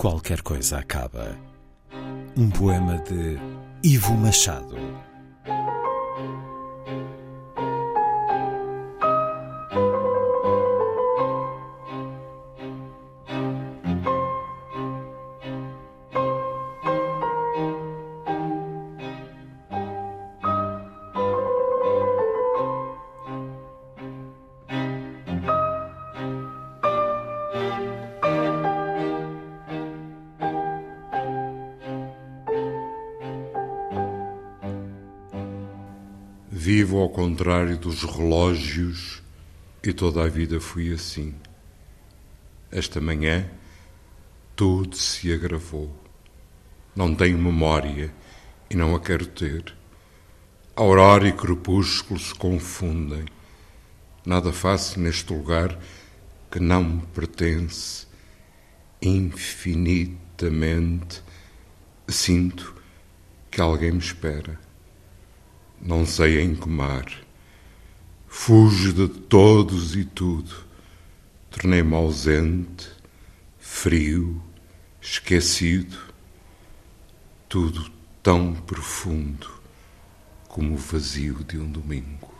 Qualquer coisa acaba. Um poema de Ivo Machado. Vivo ao contrário dos relógios e toda a vida fui assim. Esta manhã tudo se agravou. Não tenho memória e não a quero ter. Aurora e crepúsculo se confundem. Nada faço neste lugar que não me pertence. Infinitamente sinto que alguém me espera não sei em que mar. Fujo de todos e tudo. Tornei-me ausente, frio, esquecido. Tudo tão profundo como o vazio de um domingo.